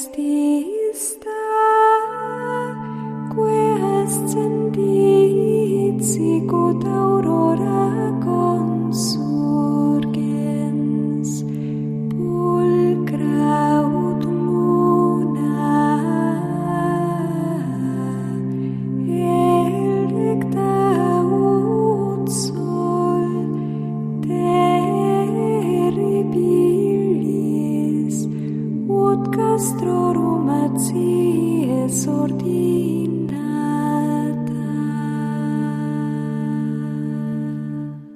still.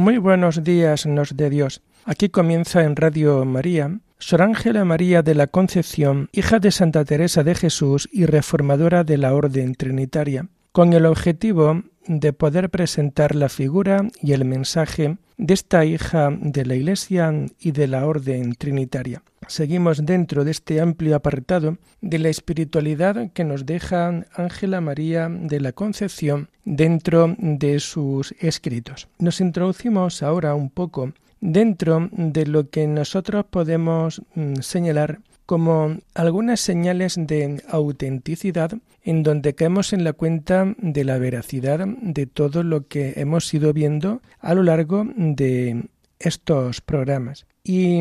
Muy buenos días, nos de Dios. Aquí comienza en Radio María Sor Ángela María de la Concepción, hija de Santa Teresa de Jesús y reformadora de la Orden Trinitaria, con el objetivo de poder presentar la figura y el mensaje de esta hija de la Iglesia y de la Orden Trinitaria. Seguimos dentro de este amplio apartado de la espiritualidad que nos deja Ángela María de la Concepción dentro de sus escritos. Nos introducimos ahora un poco dentro de lo que nosotros podemos mm, señalar como algunas señales de autenticidad en donde caemos en la cuenta de la veracidad de todo lo que hemos ido viendo a lo largo de estos programas. Y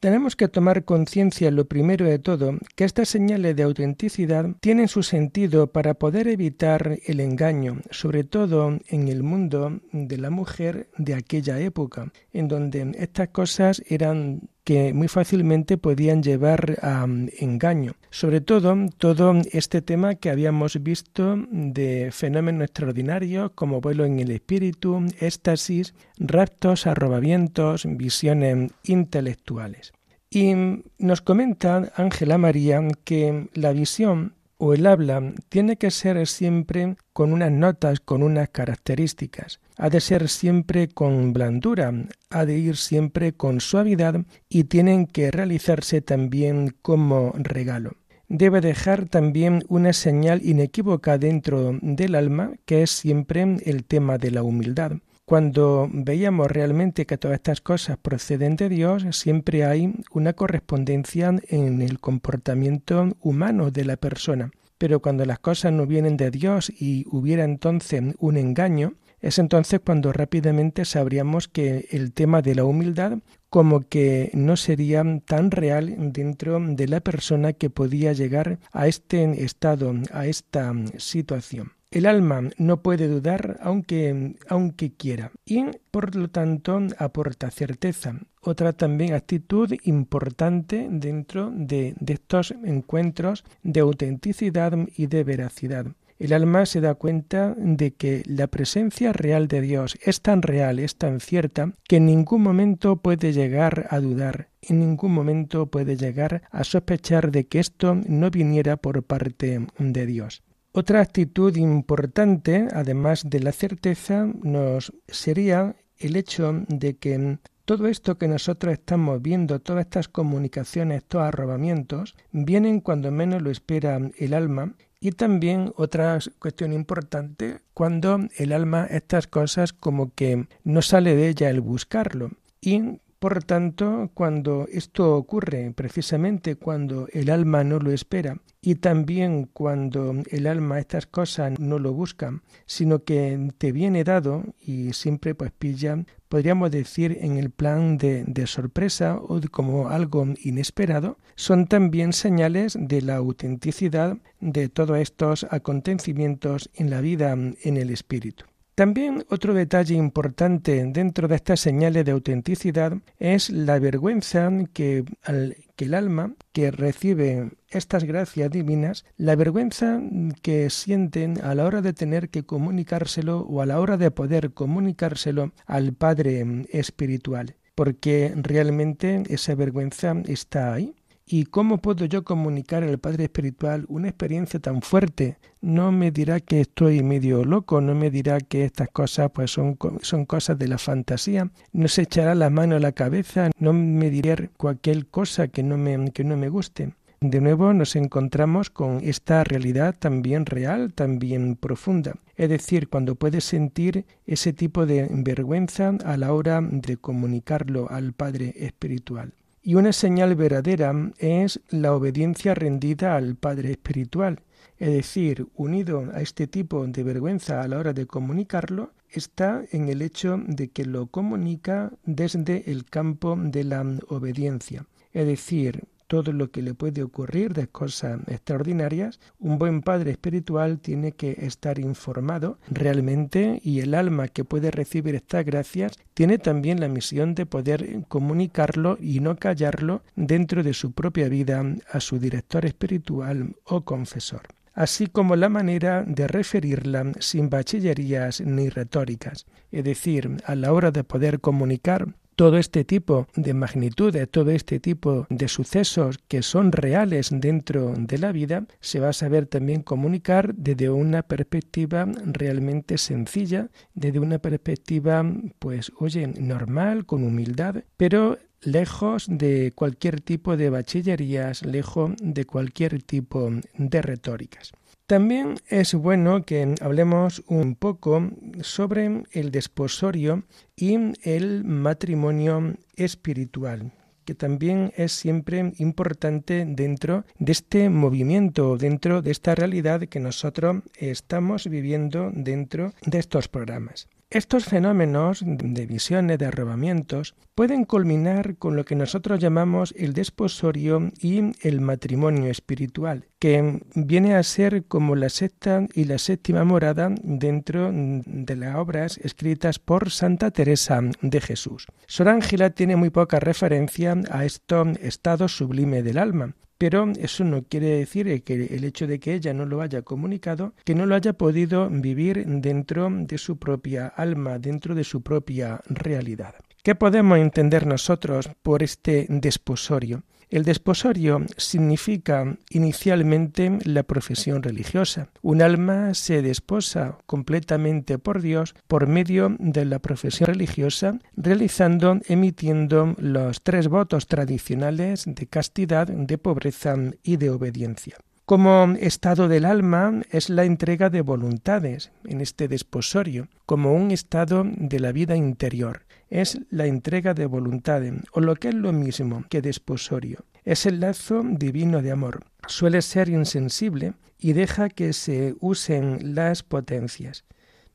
tenemos que tomar conciencia, lo primero de todo, que estas señales de autenticidad tienen su sentido para poder evitar el engaño, sobre todo en el mundo de la mujer de aquella época, en donde estas cosas eran que muy fácilmente podían llevar a engaño. Sobre todo, todo este tema que habíamos visto de fenómenos extraordinarios como vuelo en el espíritu, éxtasis, raptos, arrobamientos, visiones intelectuales. Y nos comenta Ángela María que la visión o el habla tiene que ser siempre con unas notas, con unas características. Ha de ser siempre con blandura, ha de ir siempre con suavidad y tienen que realizarse también como regalo debe dejar también una señal inequívoca dentro del alma, que es siempre el tema de la humildad. Cuando veíamos realmente que todas estas cosas proceden de Dios, siempre hay una correspondencia en el comportamiento humano de la persona. Pero cuando las cosas no vienen de Dios y hubiera entonces un engaño, es entonces cuando rápidamente sabríamos que el tema de la humildad como que no sería tan real dentro de la persona que podía llegar a este estado, a esta situación. El alma no puede dudar aunque, aunque quiera y por lo tanto aporta certeza. Otra también actitud importante dentro de, de estos encuentros de autenticidad y de veracidad. El alma se da cuenta de que la presencia real de Dios es tan real, es tan cierta, que en ningún momento puede llegar a dudar, en ningún momento puede llegar a sospechar de que esto no viniera por parte de Dios. Otra actitud importante, además de la certeza, nos sería el hecho de que todo esto que nosotros estamos viendo, todas estas comunicaciones, estos arrobamientos, vienen cuando menos lo espera el alma. Y también otra cuestión importante, cuando el alma estas cosas como que no sale de ella el buscarlo. Y por tanto, cuando esto ocurre, precisamente cuando el alma no lo espera, y también cuando el alma estas cosas no lo busca, sino que te viene dado y siempre pues pilla, podríamos decir en el plan de, de sorpresa o como algo inesperado, son también señales de la autenticidad de todos estos acontecimientos en la vida en el espíritu. También otro detalle importante dentro de estas señales de autenticidad es la vergüenza que, el alma que recibe estas gracias divinas, la vergüenza que sienten a la hora de tener que comunicárselo o a la hora de poder comunicárselo al Padre espiritual, porque realmente esa vergüenza está ahí ¿Y cómo puedo yo comunicar al Padre Espiritual una experiencia tan fuerte? No me dirá que estoy medio loco, no me dirá que estas cosas pues son, son cosas de la fantasía, no se echará la mano a la cabeza, no me dirá cualquier cosa que no me, que no me guste. De nuevo nos encontramos con esta realidad también real, también profunda. Es decir, cuando puedes sentir ese tipo de vergüenza a la hora de comunicarlo al Padre Espiritual. Y una señal verdadera es la obediencia rendida al Padre Espiritual. Es decir, unido a este tipo de vergüenza a la hora de comunicarlo, está en el hecho de que lo comunica desde el campo de la obediencia. Es decir, todo lo que le puede ocurrir de cosas extraordinarias, un buen padre espiritual tiene que estar informado realmente y el alma que puede recibir estas gracias tiene también la misión de poder comunicarlo y no callarlo dentro de su propia vida a su director espiritual o confesor así como la manera de referirla sin bachillerías ni retóricas, es decir, a la hora de poder comunicar todo este tipo de magnitudes, todo este tipo de sucesos que son reales dentro de la vida, se va a saber también comunicar desde una perspectiva realmente sencilla, desde una perspectiva, pues, oye, normal, con humildad, pero lejos de cualquier tipo de bachillerías, lejos de cualquier tipo de retóricas. También es bueno que hablemos un poco sobre el desposorio y el matrimonio espiritual que también es siempre importante dentro de este movimiento, dentro de esta realidad que nosotros estamos viviendo dentro de estos programas. Estos fenómenos de visiones, de arrobamientos, pueden culminar con lo que nosotros llamamos el desposorio y el matrimonio espiritual, que viene a ser como la sexta y la séptima morada dentro de las obras escritas por Santa Teresa de Jesús. Sor Ángela tiene muy poca referencia a este estado sublime del alma, pero eso no quiere decir que el hecho de que ella no lo haya comunicado, que no lo haya podido vivir dentro de su propia alma, dentro de su propia realidad. ¿Qué podemos entender nosotros por este desposorio? El desposorio significa inicialmente la profesión religiosa. Un alma se desposa completamente por Dios por medio de la profesión religiosa, realizando, emitiendo los tres votos tradicionales de castidad, de pobreza y de obediencia. Como estado del alma es la entrega de voluntades en este desposorio, como un estado de la vida interior es la entrega de voluntades, o lo que es lo mismo que desposorio. Es el lazo divino de amor. Suele ser insensible y deja que se usen las potencias.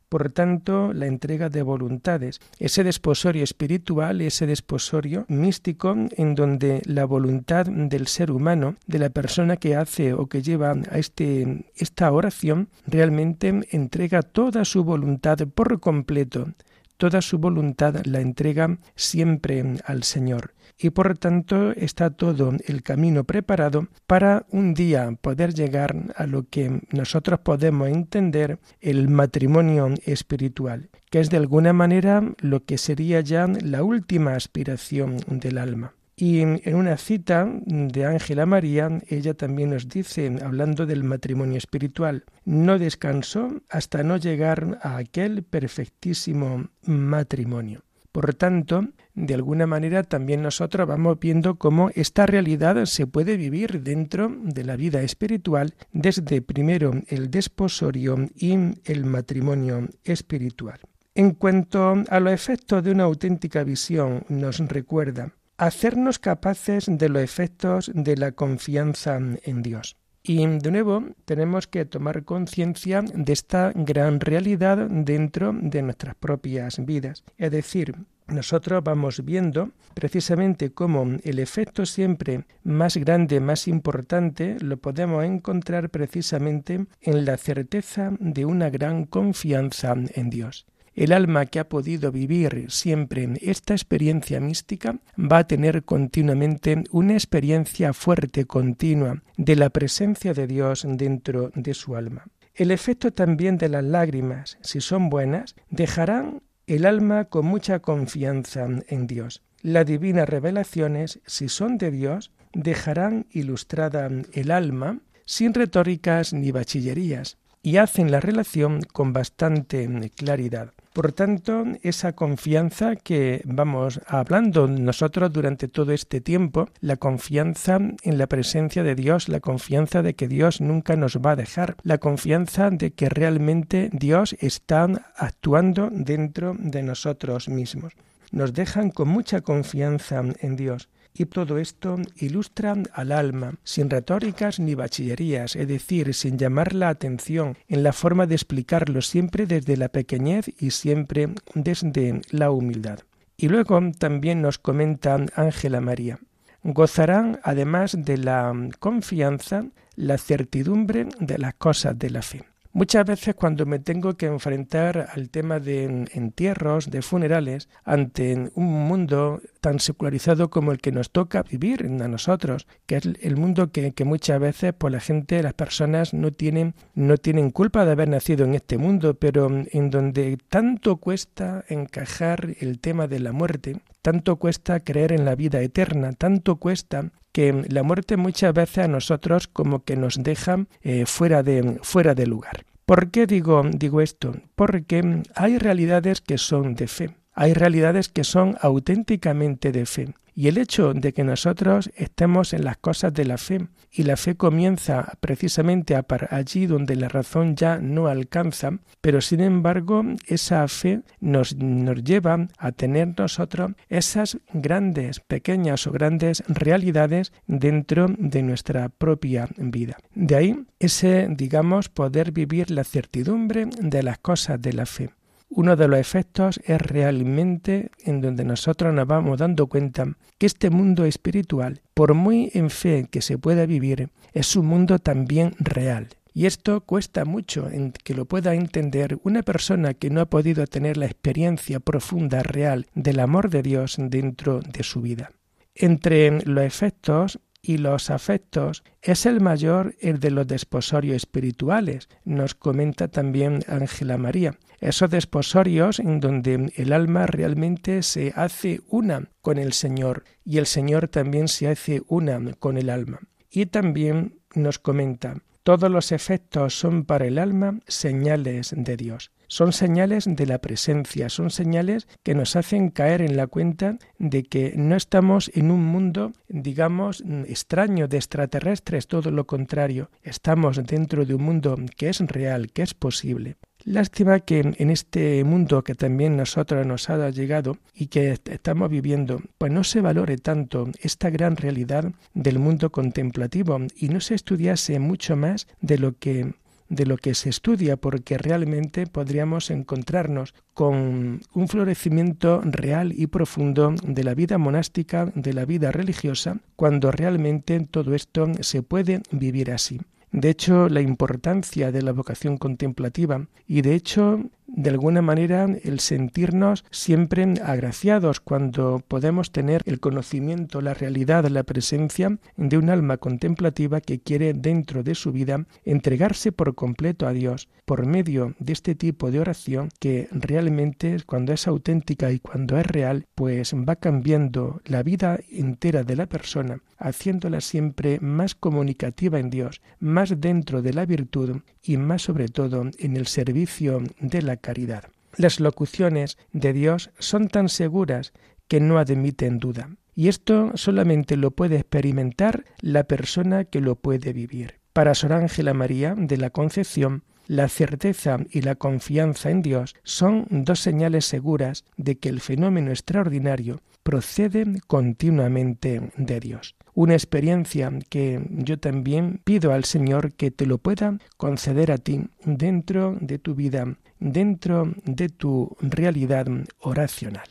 Por tanto, la entrega de voluntades, ese desposorio espiritual, ese desposorio místico en donde la voluntad del ser humano, de la persona que hace o que lleva a este, esta oración, realmente entrega toda su voluntad por completo toda su voluntad la entrega siempre al Señor y por tanto está todo el camino preparado para un día poder llegar a lo que nosotros podemos entender el matrimonio espiritual, que es de alguna manera lo que sería ya la última aspiración del alma. Y en una cita de Ángela María, ella también nos dice, hablando del matrimonio espiritual, no descansó hasta no llegar a aquel perfectísimo matrimonio. Por tanto, de alguna manera también nosotros vamos viendo cómo esta realidad se puede vivir dentro de la vida espiritual desde primero el desposorio y el matrimonio espiritual. En cuanto a los efectos de una auténtica visión, nos recuerda hacernos capaces de los efectos de la confianza en Dios. Y de nuevo tenemos que tomar conciencia de esta gran realidad dentro de nuestras propias vidas. Es decir, nosotros vamos viendo precisamente cómo el efecto siempre más grande, más importante, lo podemos encontrar precisamente en la certeza de una gran confianza en Dios. El alma que ha podido vivir siempre esta experiencia mística va a tener continuamente una experiencia fuerte, continua, de la presencia de Dios dentro de su alma. El efecto también de las lágrimas, si son buenas, dejarán el alma con mucha confianza en Dios. Las divinas revelaciones, si son de Dios, dejarán ilustrada el alma sin retóricas ni bachillerías y hacen la relación con bastante claridad. Por tanto, esa confianza que vamos hablando nosotros durante todo este tiempo, la confianza en la presencia de Dios, la confianza de que Dios nunca nos va a dejar, la confianza de que realmente Dios está actuando dentro de nosotros mismos. Nos dejan con mucha confianza en Dios. Y todo esto ilustra al alma, sin retóricas ni bachillerías, es decir, sin llamar la atención, en la forma de explicarlo siempre desde la pequeñez y siempre desde la humildad. Y luego también nos comenta Ángela María. Gozarán, además de la confianza, la certidumbre de las cosas de la fe. Muchas veces cuando me tengo que enfrentar al tema de entierros, de funerales, ante un mundo tan secularizado como el que nos toca vivir a nosotros, que es el mundo que, muchas veces pues la gente, las personas no tienen, no tienen culpa de haber nacido en este mundo, pero en donde tanto cuesta encajar el tema de la muerte, tanto cuesta creer en la vida eterna, tanto cuesta que la muerte muchas veces a nosotros como que nos deja eh, fuera, de, fuera de lugar. ¿Por qué digo, digo esto? Porque hay realidades que son de fe, hay realidades que son auténticamente de fe. Y el hecho de que nosotros estemos en las cosas de la fe, y la fe comienza precisamente a allí donde la razón ya no alcanza, pero sin embargo esa fe nos, nos lleva a tener nosotros esas grandes, pequeñas o grandes realidades dentro de nuestra propia vida. De ahí ese, digamos, poder vivir la certidumbre de las cosas de la fe uno de los efectos es realmente en donde nosotros nos vamos dando cuenta que este mundo espiritual, por muy en fe que se pueda vivir, es un mundo también real. Y esto cuesta mucho en que lo pueda entender una persona que no ha podido tener la experiencia profunda, real, del amor de Dios dentro de su vida. Entre los efectos y los afectos es el mayor el de los desposorios espirituales, nos comenta también Ángela María. Esos desposorios en donde el alma realmente se hace una con el Señor y el Señor también se hace una con el alma. Y también nos comenta, todos los efectos son para el alma señales de Dios son señales de la presencia, son señales que nos hacen caer en la cuenta de que no estamos en un mundo, digamos, extraño de extraterrestres, todo lo contrario, estamos dentro de un mundo que es real, que es posible. Lástima que en este mundo que también nosotros nos ha llegado y que estamos viviendo, pues no se valore tanto esta gran realidad del mundo contemplativo y no se estudiase mucho más de lo que de lo que se estudia, porque realmente podríamos encontrarnos con un florecimiento real y profundo de la vida monástica, de la vida religiosa, cuando realmente todo esto se puede vivir así. De hecho, la importancia de la vocación contemplativa y de hecho de alguna manera el sentirnos siempre agraciados cuando podemos tener el conocimiento, la realidad, la presencia de un alma contemplativa que quiere dentro de su vida entregarse por completo a Dios por medio de este tipo de oración que realmente cuando es auténtica y cuando es real pues va cambiando la vida entera de la persona haciéndola siempre más comunicativa en Dios, más dentro de la virtud y más sobre todo en el servicio de la caridad. Las locuciones de Dios son tan seguras que no admiten duda. Y esto solamente lo puede experimentar la persona que lo puede vivir. Para Sor Ángela María de la Concepción, la certeza y la confianza en Dios son dos señales seguras de que el fenómeno extraordinario procede continuamente de Dios una experiencia que yo también pido al Señor que te lo pueda conceder a ti dentro de tu vida, dentro de tu realidad oracional.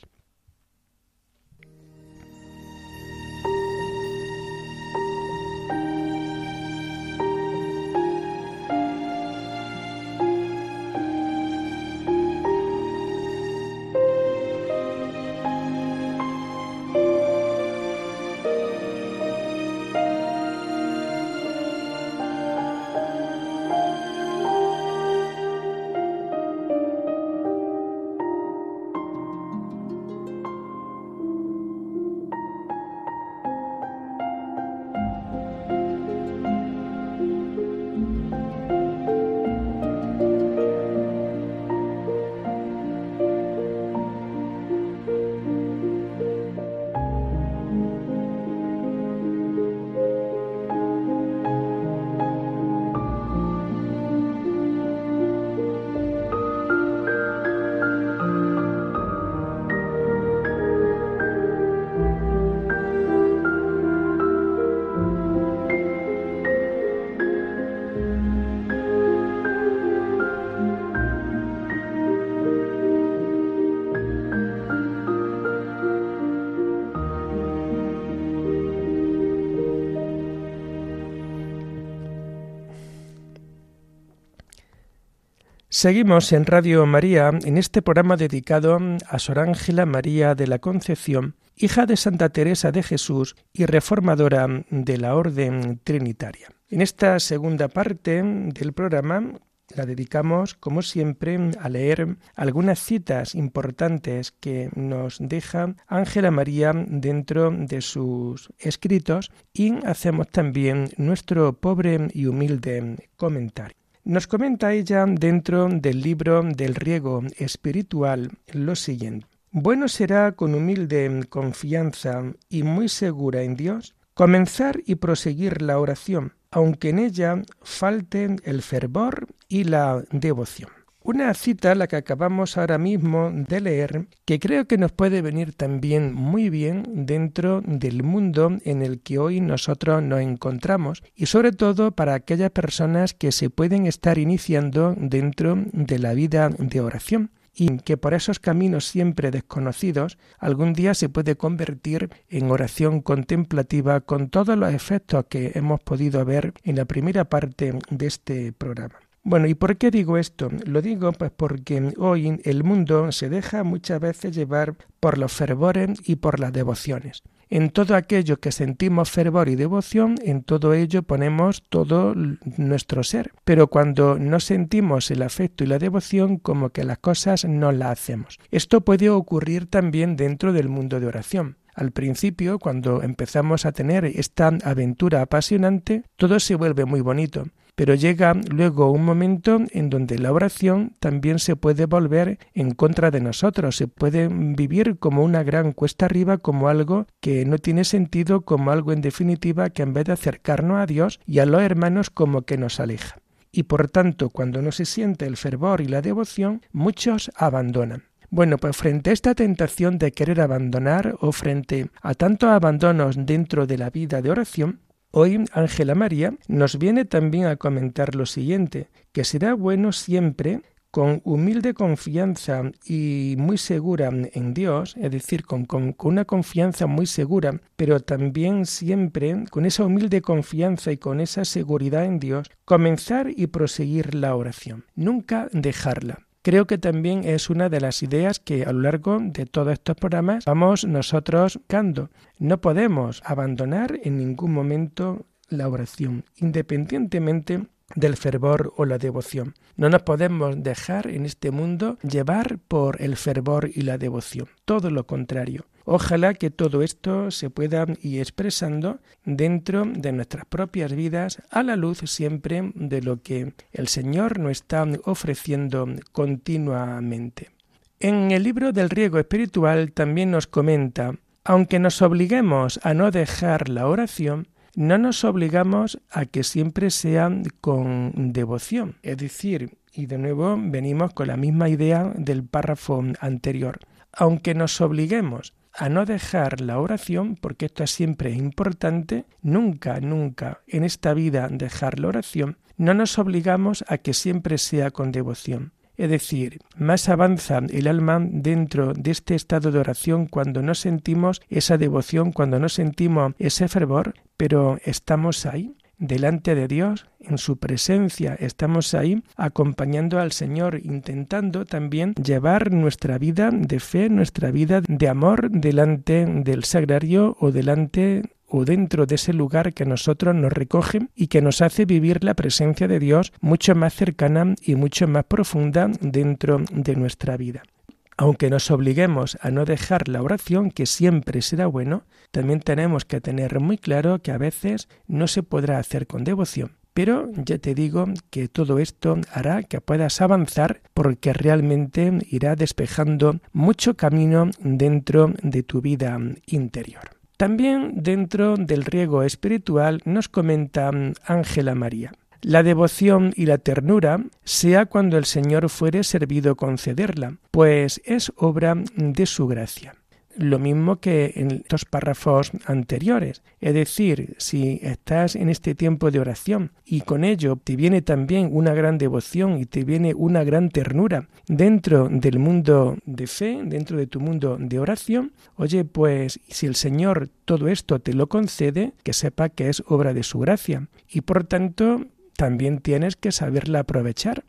Seguimos en Radio María en este programa dedicado a Sor Ángela María de la Concepción, hija de Santa Teresa de Jesús y reformadora de la Orden Trinitaria. En esta segunda parte del programa la dedicamos, como siempre, a leer algunas citas importantes que nos deja Ángela María dentro de sus escritos y hacemos también nuestro pobre y humilde comentario. Nos comenta ella dentro del libro del riego espiritual lo siguiente. Bueno será con humilde confianza y muy segura en Dios comenzar y proseguir la oración, aunque en ella falte el fervor y la devoción. Una cita, la que acabamos ahora mismo de leer, que creo que nos puede venir también muy bien dentro del mundo en el que hoy nosotros nos encontramos y sobre todo para aquellas personas que se pueden estar iniciando dentro de la vida de oración y que por esos caminos siempre desconocidos algún día se puede convertir en oración contemplativa con todos los efectos que hemos podido ver en la primera parte de este programa. Bueno, ¿y por qué digo esto? Lo digo pues porque hoy el mundo se deja muchas veces llevar por los fervores y por las devociones. En todo aquello que sentimos fervor y devoción, en todo ello ponemos todo nuestro ser. Pero cuando no sentimos el afecto y la devoción, como que las cosas no las hacemos. Esto puede ocurrir también dentro del mundo de oración. Al principio, cuando empezamos a tener esta aventura apasionante, todo se vuelve muy bonito pero llega luego un momento en donde la oración también se puede volver en contra de nosotros, se puede vivir como una gran cuesta arriba, como algo que no tiene sentido, como algo en definitiva que en vez de acercarnos a Dios y a los hermanos como que nos aleja. Y por tanto, cuando no se siente el fervor y la devoción, muchos abandonan. Bueno, pues frente a esta tentación de querer abandonar o frente a tantos abandonos dentro de la vida de oración, Hoy Ángela María nos viene también a comentar lo siguiente, que será bueno siempre con humilde confianza y muy segura en Dios, es decir, con, con, una confianza muy segura, pero también siempre con esa humilde confianza y con esa seguridad en Dios, comenzar y proseguir la oración, nunca dejarla. Creo que también es una de las ideas que a lo largo de todos estos programas vamos nosotros buscando. No podemos abandonar en ningún momento la oración, independientemente del fervor o la devoción. No nos podemos dejar en este mundo llevar por el fervor y la devoción. Todo lo contrario. Ojalá que todo esto se pueda ir expresando dentro de nuestras propias vidas a la luz siempre de lo que el Señor nos está ofreciendo continuamente. En el libro del riego espiritual también nos comenta, aunque nos obliguemos a no dejar la oración, no nos obligamos a que siempre sea con devoción. Es decir, y de nuevo venimos con la misma idea del párrafo anterior. Aunque nos obliguemos a no dejar la oración, porque esto es siempre importante, nunca, nunca en esta vida dejar la oración, no nos obligamos a que siempre sea con devoción. Es decir, más avanza el alma dentro de este estado de oración cuando no sentimos esa devoción, cuando no sentimos ese fervor, pero estamos ahí, delante de Dios, en su presencia, estamos ahí acompañando al Señor, intentando también llevar nuestra vida de fe, nuestra vida de amor delante del sagrario o delante o dentro de ese lugar que nosotros nos recoge y que nos hace vivir la presencia de Dios mucho más cercana y mucho más profunda dentro de nuestra vida. Aunque nos obliguemos a no dejar la oración, que siempre será bueno, también tenemos que tener muy claro que a veces no se podrá hacer con devoción. Pero ya te digo que todo esto hará que puedas avanzar porque realmente irá despejando mucho camino dentro de tu vida interior. También dentro del riego espiritual nos comenta Ángela María. La devoción y la ternura sea cuando el Señor fuere servido concederla, pues es obra de su gracia. Lo mismo que en los párrafos anteriores. Es decir, si estás en este tiempo de oración y con ello te viene también una gran devoción y te viene una gran ternura dentro del mundo de fe, dentro de tu mundo de oración, oye, pues si el Señor todo esto te lo concede, que sepa que es obra de su gracia. Y por tanto, también tienes que saberla aprovechar.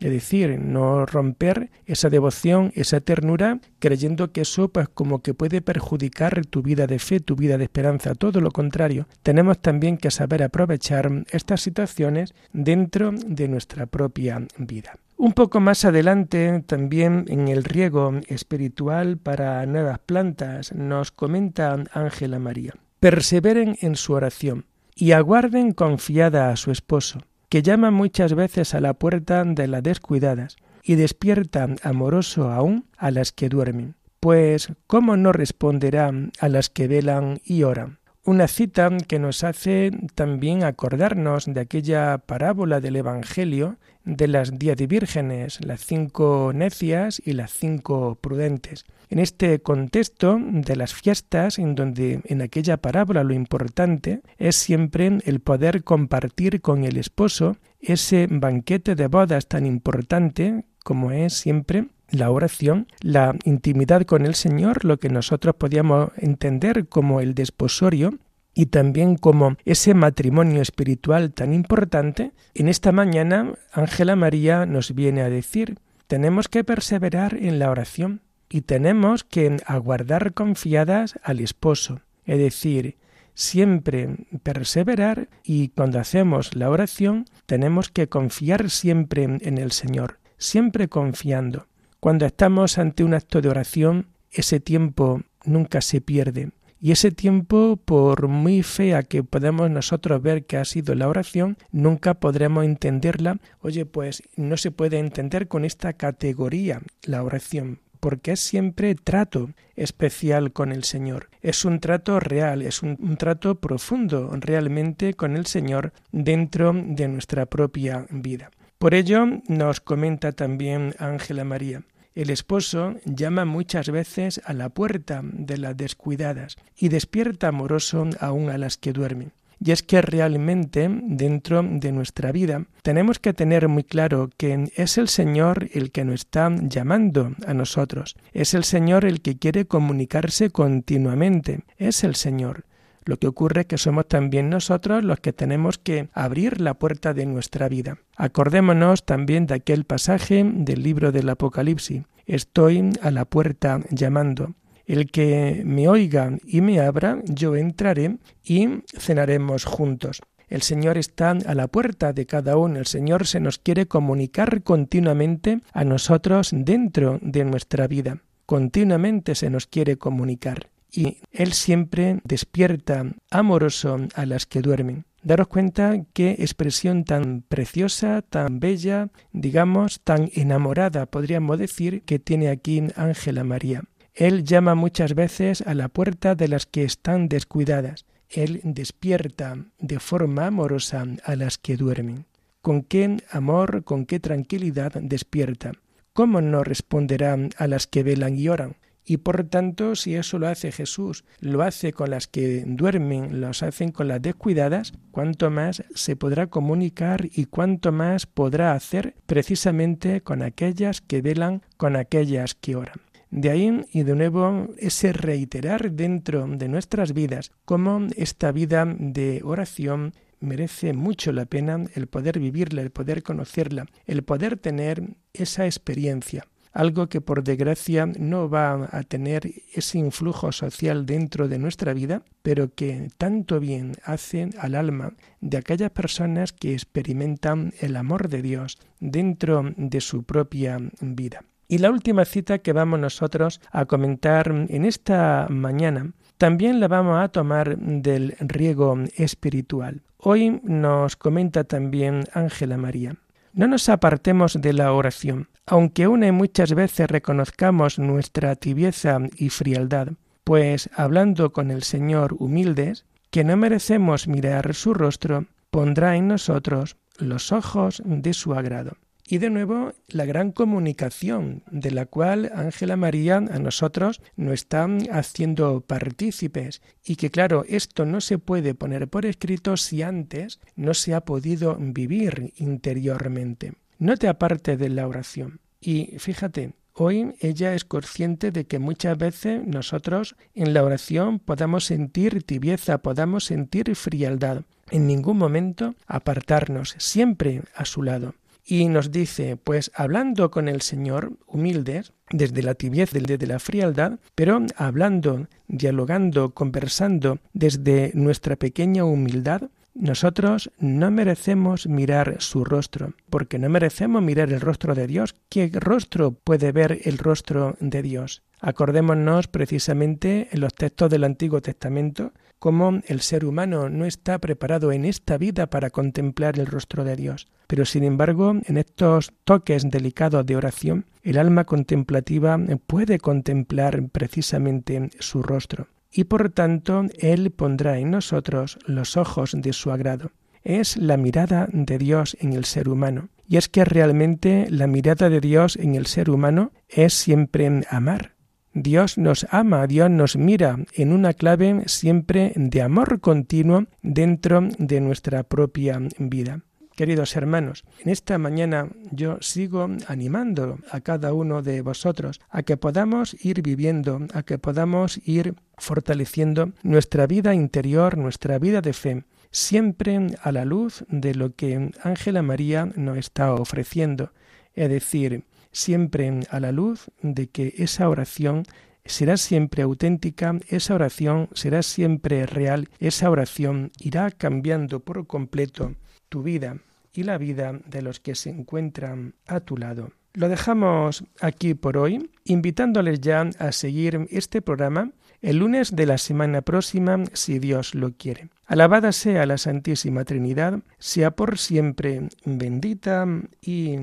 Es decir, no romper esa devoción, esa ternura, creyendo que eso pues como que puede perjudicar tu vida de fe, tu vida de esperanza. Todo lo contrario, tenemos también que saber aprovechar estas situaciones dentro de nuestra propia vida. Un poco más adelante, también en el riego espiritual para nuevas plantas, nos comenta Ángela María. Perseveren en su oración y aguarden confiada a su esposo que llama muchas veces a la puerta de las descuidadas y despierta amoroso aún a las que duermen. Pues, ¿cómo no responderá a las que velan y oran? Una cita que nos hace también acordarnos de aquella parábola del Evangelio de las diez vírgenes, las cinco necias y las cinco prudentes. En este contexto de las fiestas, en donde en aquella parábola lo importante es siempre el poder compartir con el esposo ese banquete de bodas tan importante como es siempre la oración, la intimidad con el Señor, lo que nosotros podíamos entender como el desposorio, y también como ese matrimonio espiritual tan importante, en esta mañana Ángela María nos viene a decir, tenemos que perseverar en la oración y tenemos que aguardar confiadas al esposo, es decir, siempre perseverar y cuando hacemos la oración tenemos que confiar siempre en el Señor, siempre confiando. Cuando estamos ante un acto de oración, ese tiempo nunca se pierde. Y ese tiempo, por muy fea que podamos nosotros ver que ha sido la oración, nunca podremos entenderla. Oye, pues no se puede entender con esta categoría la oración, porque es siempre trato especial con el Señor. Es un trato real, es un, un, trato profundo realmente con el Señor dentro de nuestra propia vida. Por ello nos comenta también Ángela María. El esposo llama muchas veces a la puerta de las descuidadas y despierta amoroso aún a las que duermen. Y es que realmente dentro de nuestra vida tenemos que tener muy claro que es el Señor el que nos está llamando a nosotros, es el Señor el que quiere comunicarse continuamente, es el Señor. Lo que ocurre es que somos también nosotros los que tenemos que abrir la puerta de nuestra vida. Acordémonos también de aquel pasaje del libro del Apocalipsis. Estoy a la puerta llamando. El que me oiga y me abra, yo entraré y cenaremos juntos. El Señor está a la puerta de cada uno. El Señor se nos quiere comunicar continuamente a nosotros dentro de nuestra vida. Continuamente se nos quiere comunicar y Él siempre despierta amoroso a las que duermen. Daros cuenta qué expresión tan preciosa, tan bella, digamos, tan enamorada, podríamos decir, que tiene aquí Ángela María. Él llama muchas veces a la puerta de las que están descuidadas. Él despierta de forma amorosa a las que duermen. ¿Con qué amor, con qué tranquilidad despierta? ¿Cómo no responderá a las que velan y oran? Y por tanto, si eso lo hace Jesús, lo hace con las que duermen, los hacen con las descuidadas, cuánto más se podrá comunicar y cuánto más podrá hacer precisamente con aquellas que velan, con aquellas que oran. De ahí y de nuevo ese reiterar dentro de nuestras vidas cómo esta vida de oración merece mucho la pena el poder vivirla, el poder conocerla, el poder tener esa experiencia algo que por desgracia no va a tener ese influjo social dentro de nuestra vida, pero que tanto bien hace al alma de aquellas personas que experimentan el amor de Dios dentro de su propia vida. Y la última cita que vamos nosotros a comentar en esta mañana también la vamos a tomar del riego espiritual. Hoy nos comenta también Ángela María. No nos apartemos de la oración, aunque una y muchas veces reconozcamos nuestra tibieza y frialdad, pues hablando con el Señor humildes, que no merecemos mirar su rostro, pondrá en nosotros los ojos de su agrado. Y de nuevo, la gran comunicación de la cual Ángela María a nosotros nos está haciendo partícipes y que claro, esto no se puede poner por escrito si antes no se ha podido vivir interiormente. No te apartes de la oración. Y fíjate, Hoy ella es consciente de que muchas veces nosotros en la oración podamos sentir tibieza, podamos sentir frialdad. En ningún momento apartarnos, siempre a su lado y nos dice, pues hablando con el Señor, humildes, desde la tibieza, desde la frialdad, pero hablando, dialogando, conversando desde nuestra pequeña humildad, nosotros no merecemos mirar su rostro, porque no merecemos mirar el rostro de Dios. ¿Qué rostro puede ver el rostro de Dios? Acordémonos precisamente en los textos del Antiguo Testamento cómo el ser humano no está preparado en esta vida para contemplar el rostro de Dios. Pero sin embargo, en estos toques delicados de oración, el alma contemplativa puede contemplar precisamente su rostro y por tanto Él pondrá en nosotros los ojos de su agrado. Es la mirada de Dios en el ser humano. Y es que realmente la mirada de Dios en el ser humano es siempre amar. Dios nos ama, Dios nos mira en una clave siempre de amor continuo dentro de nuestra propia vida. Queridos hermanos, en esta mañana yo sigo animando a cada uno de vosotros a que podamos ir viviendo, a que podamos ir fortaleciendo nuestra vida interior, nuestra vida de fe, siempre a la luz de lo que Ángela María nos está ofreciendo, es decir, siempre a la luz de que esa oración será siempre auténtica, esa oración será siempre real, esa oración irá cambiando por completo tu vida y la vida de los que se encuentran a tu lado. Lo dejamos aquí por hoy, invitándoles ya a seguir este programa el lunes de la semana próxima, si Dios lo quiere. Alabada sea la Santísima Trinidad, sea por siempre bendita y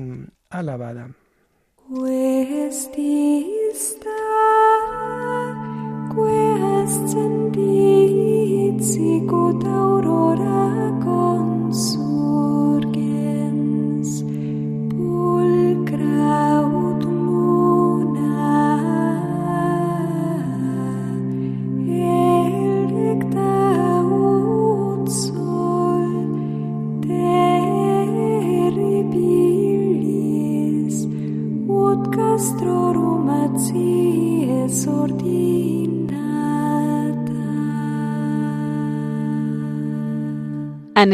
alabada. Questi sta, questo indizi, gut aurora consu.